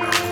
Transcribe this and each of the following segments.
Bye.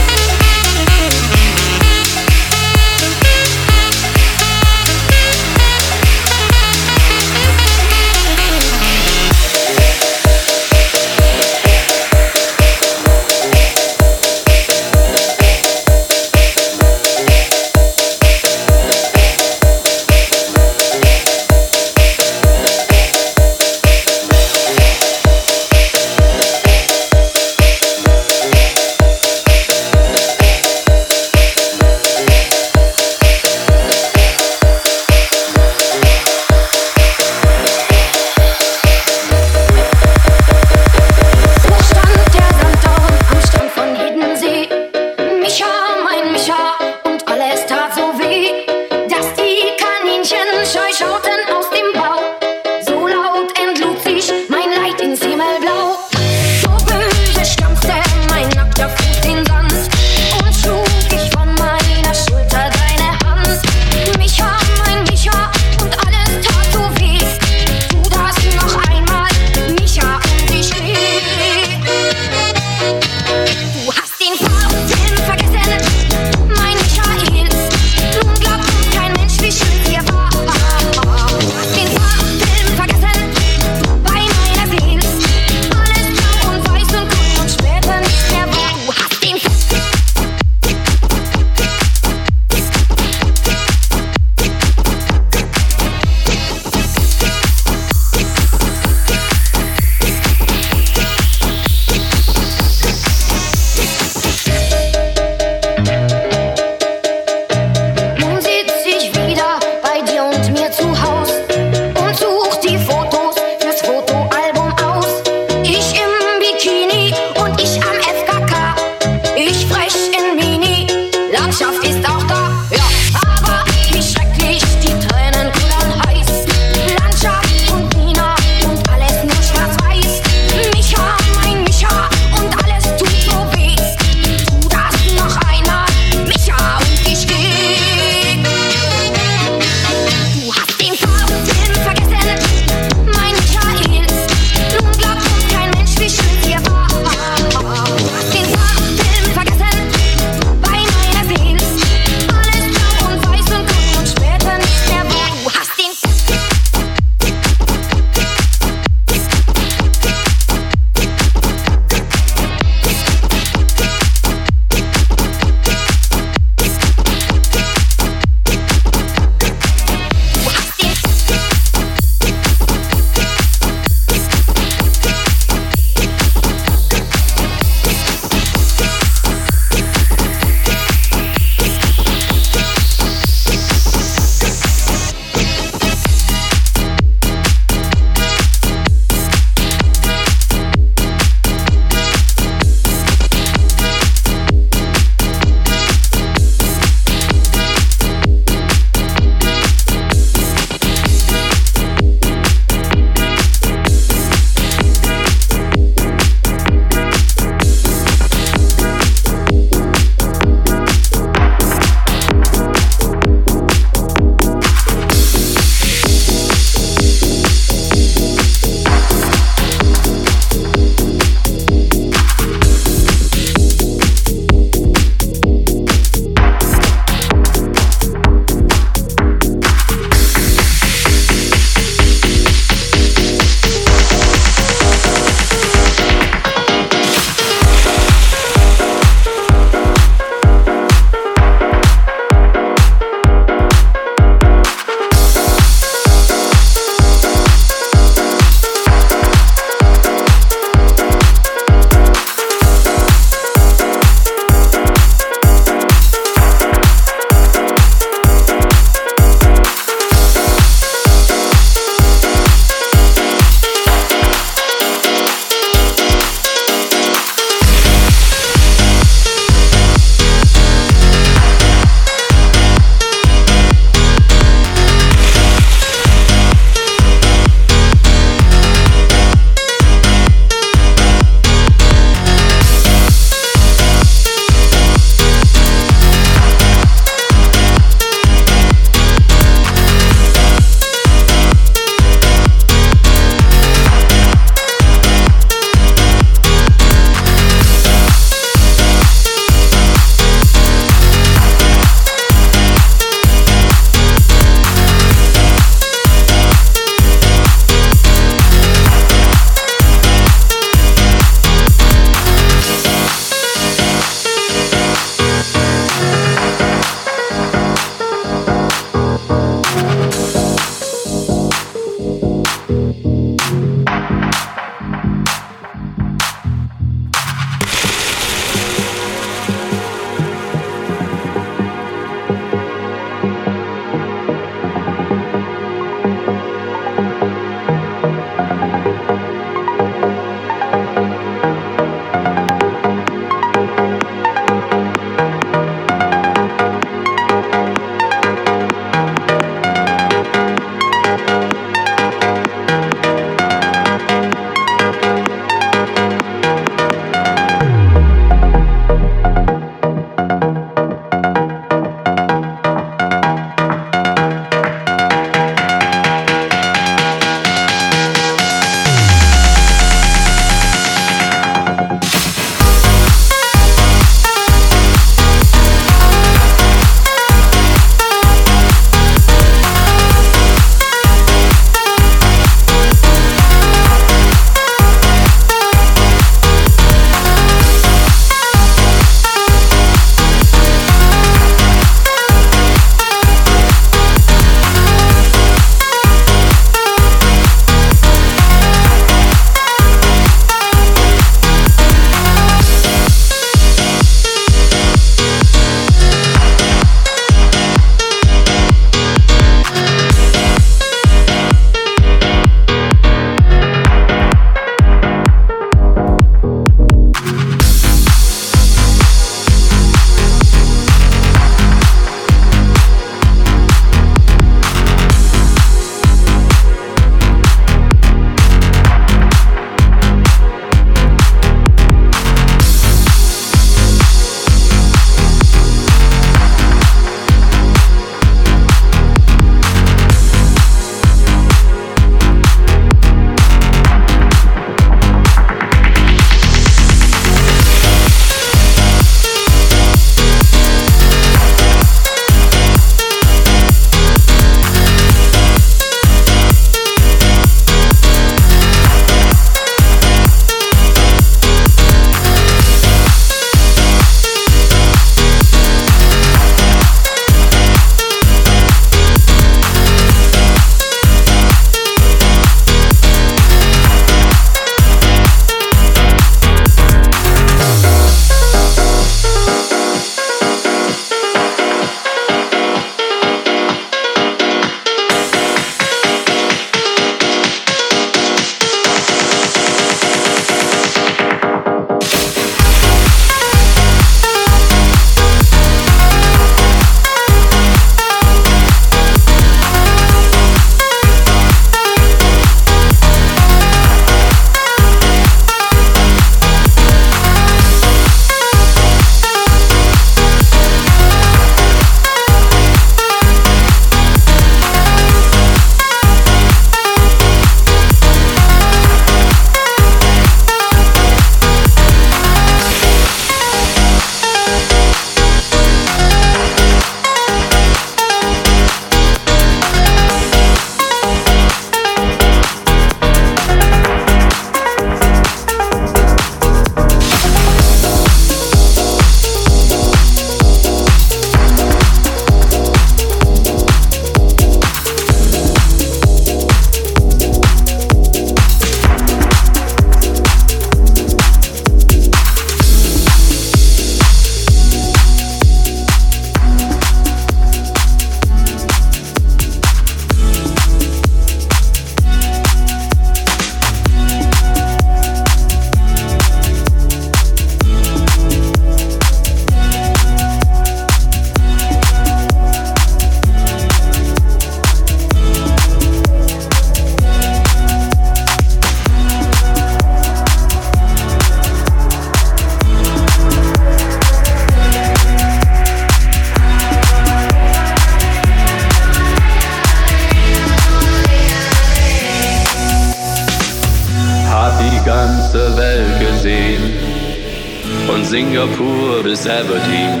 Bis Aberdeen.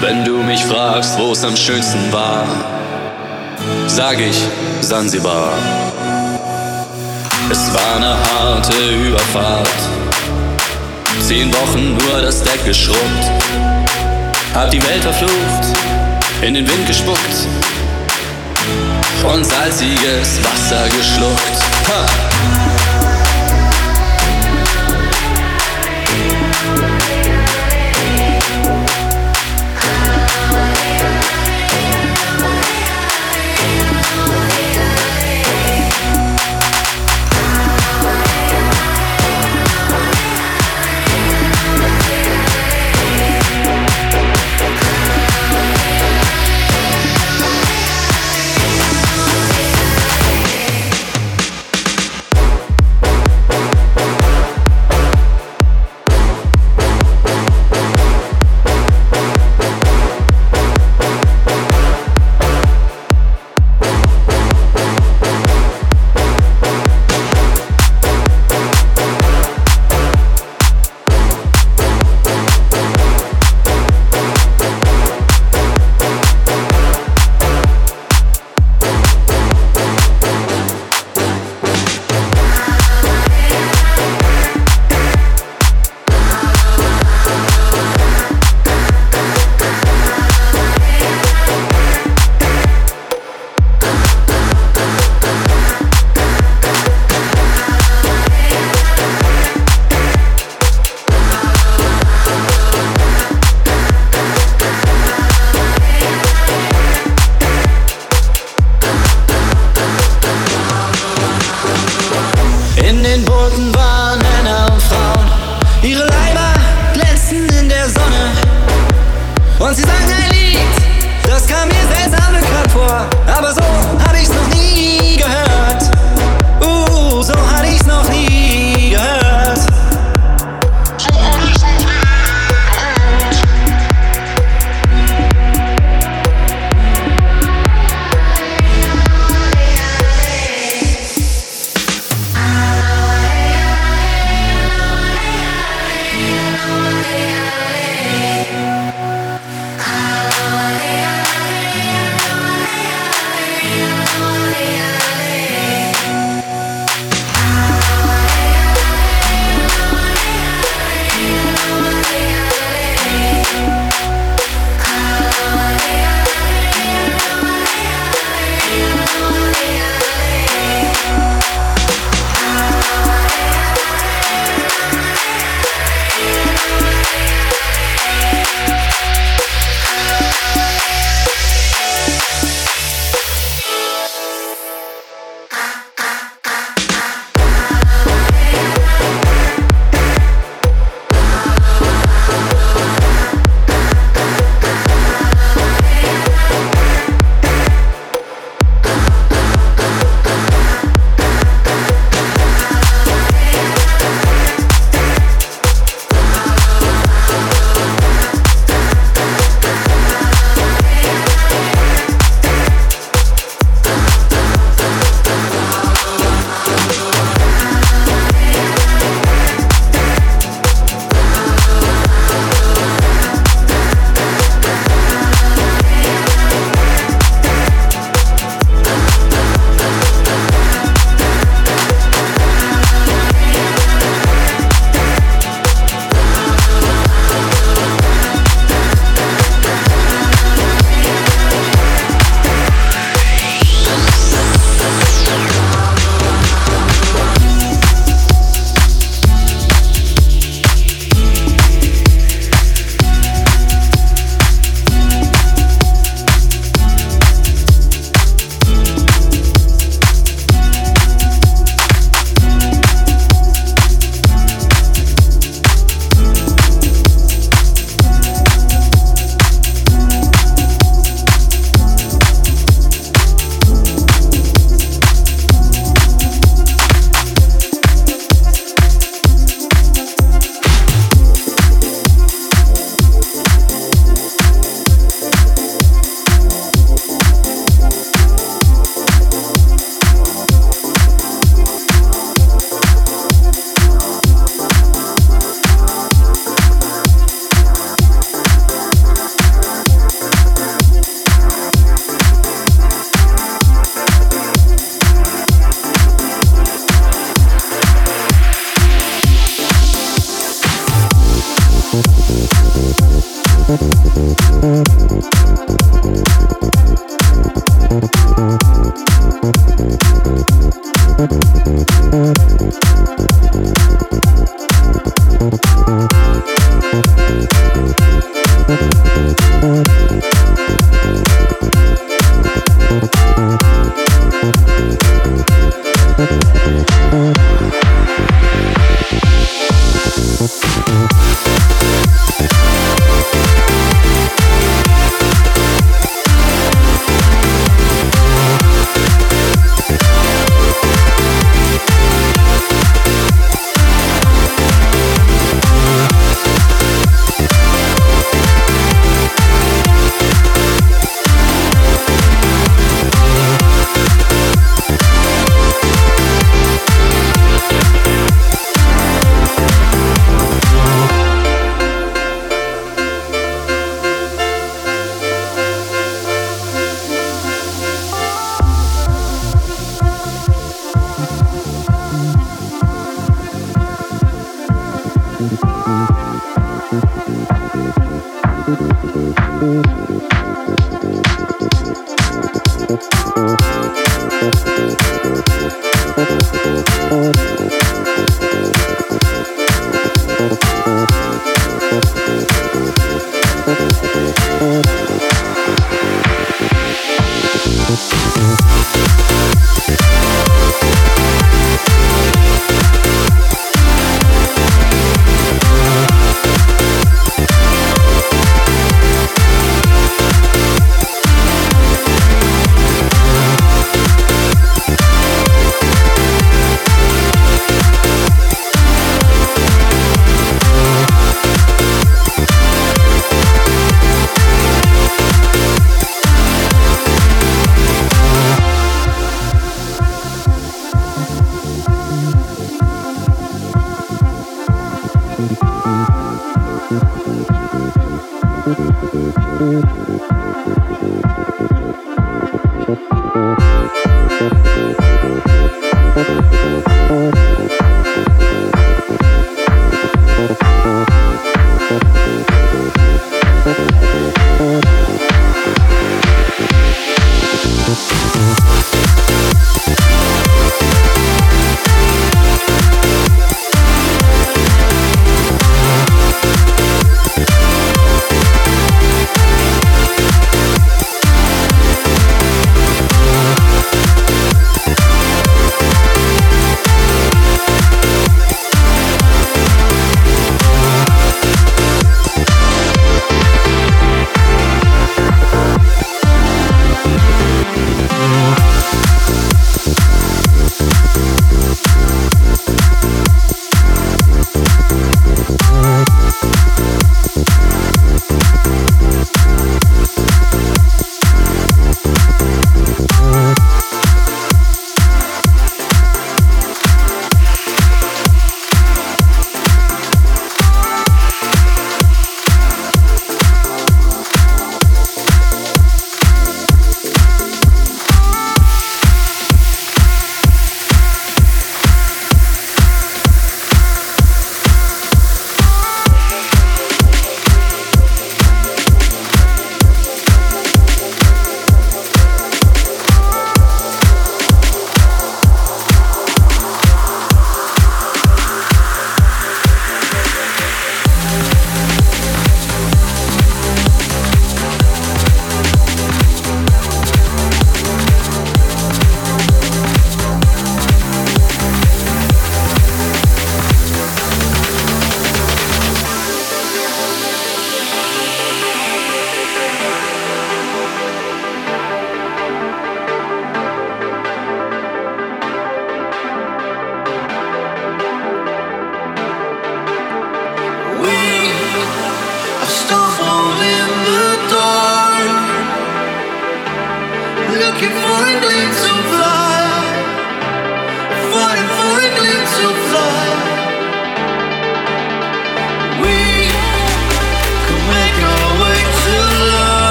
Wenn du mich fragst, wo es am schönsten war, sag ich Sansibar. Es war eine harte Überfahrt. Zehn Wochen nur das Deck geschrubbt. Hab die Welt verflucht, in den Wind gespuckt und salziges Wasser geschluckt. Ha!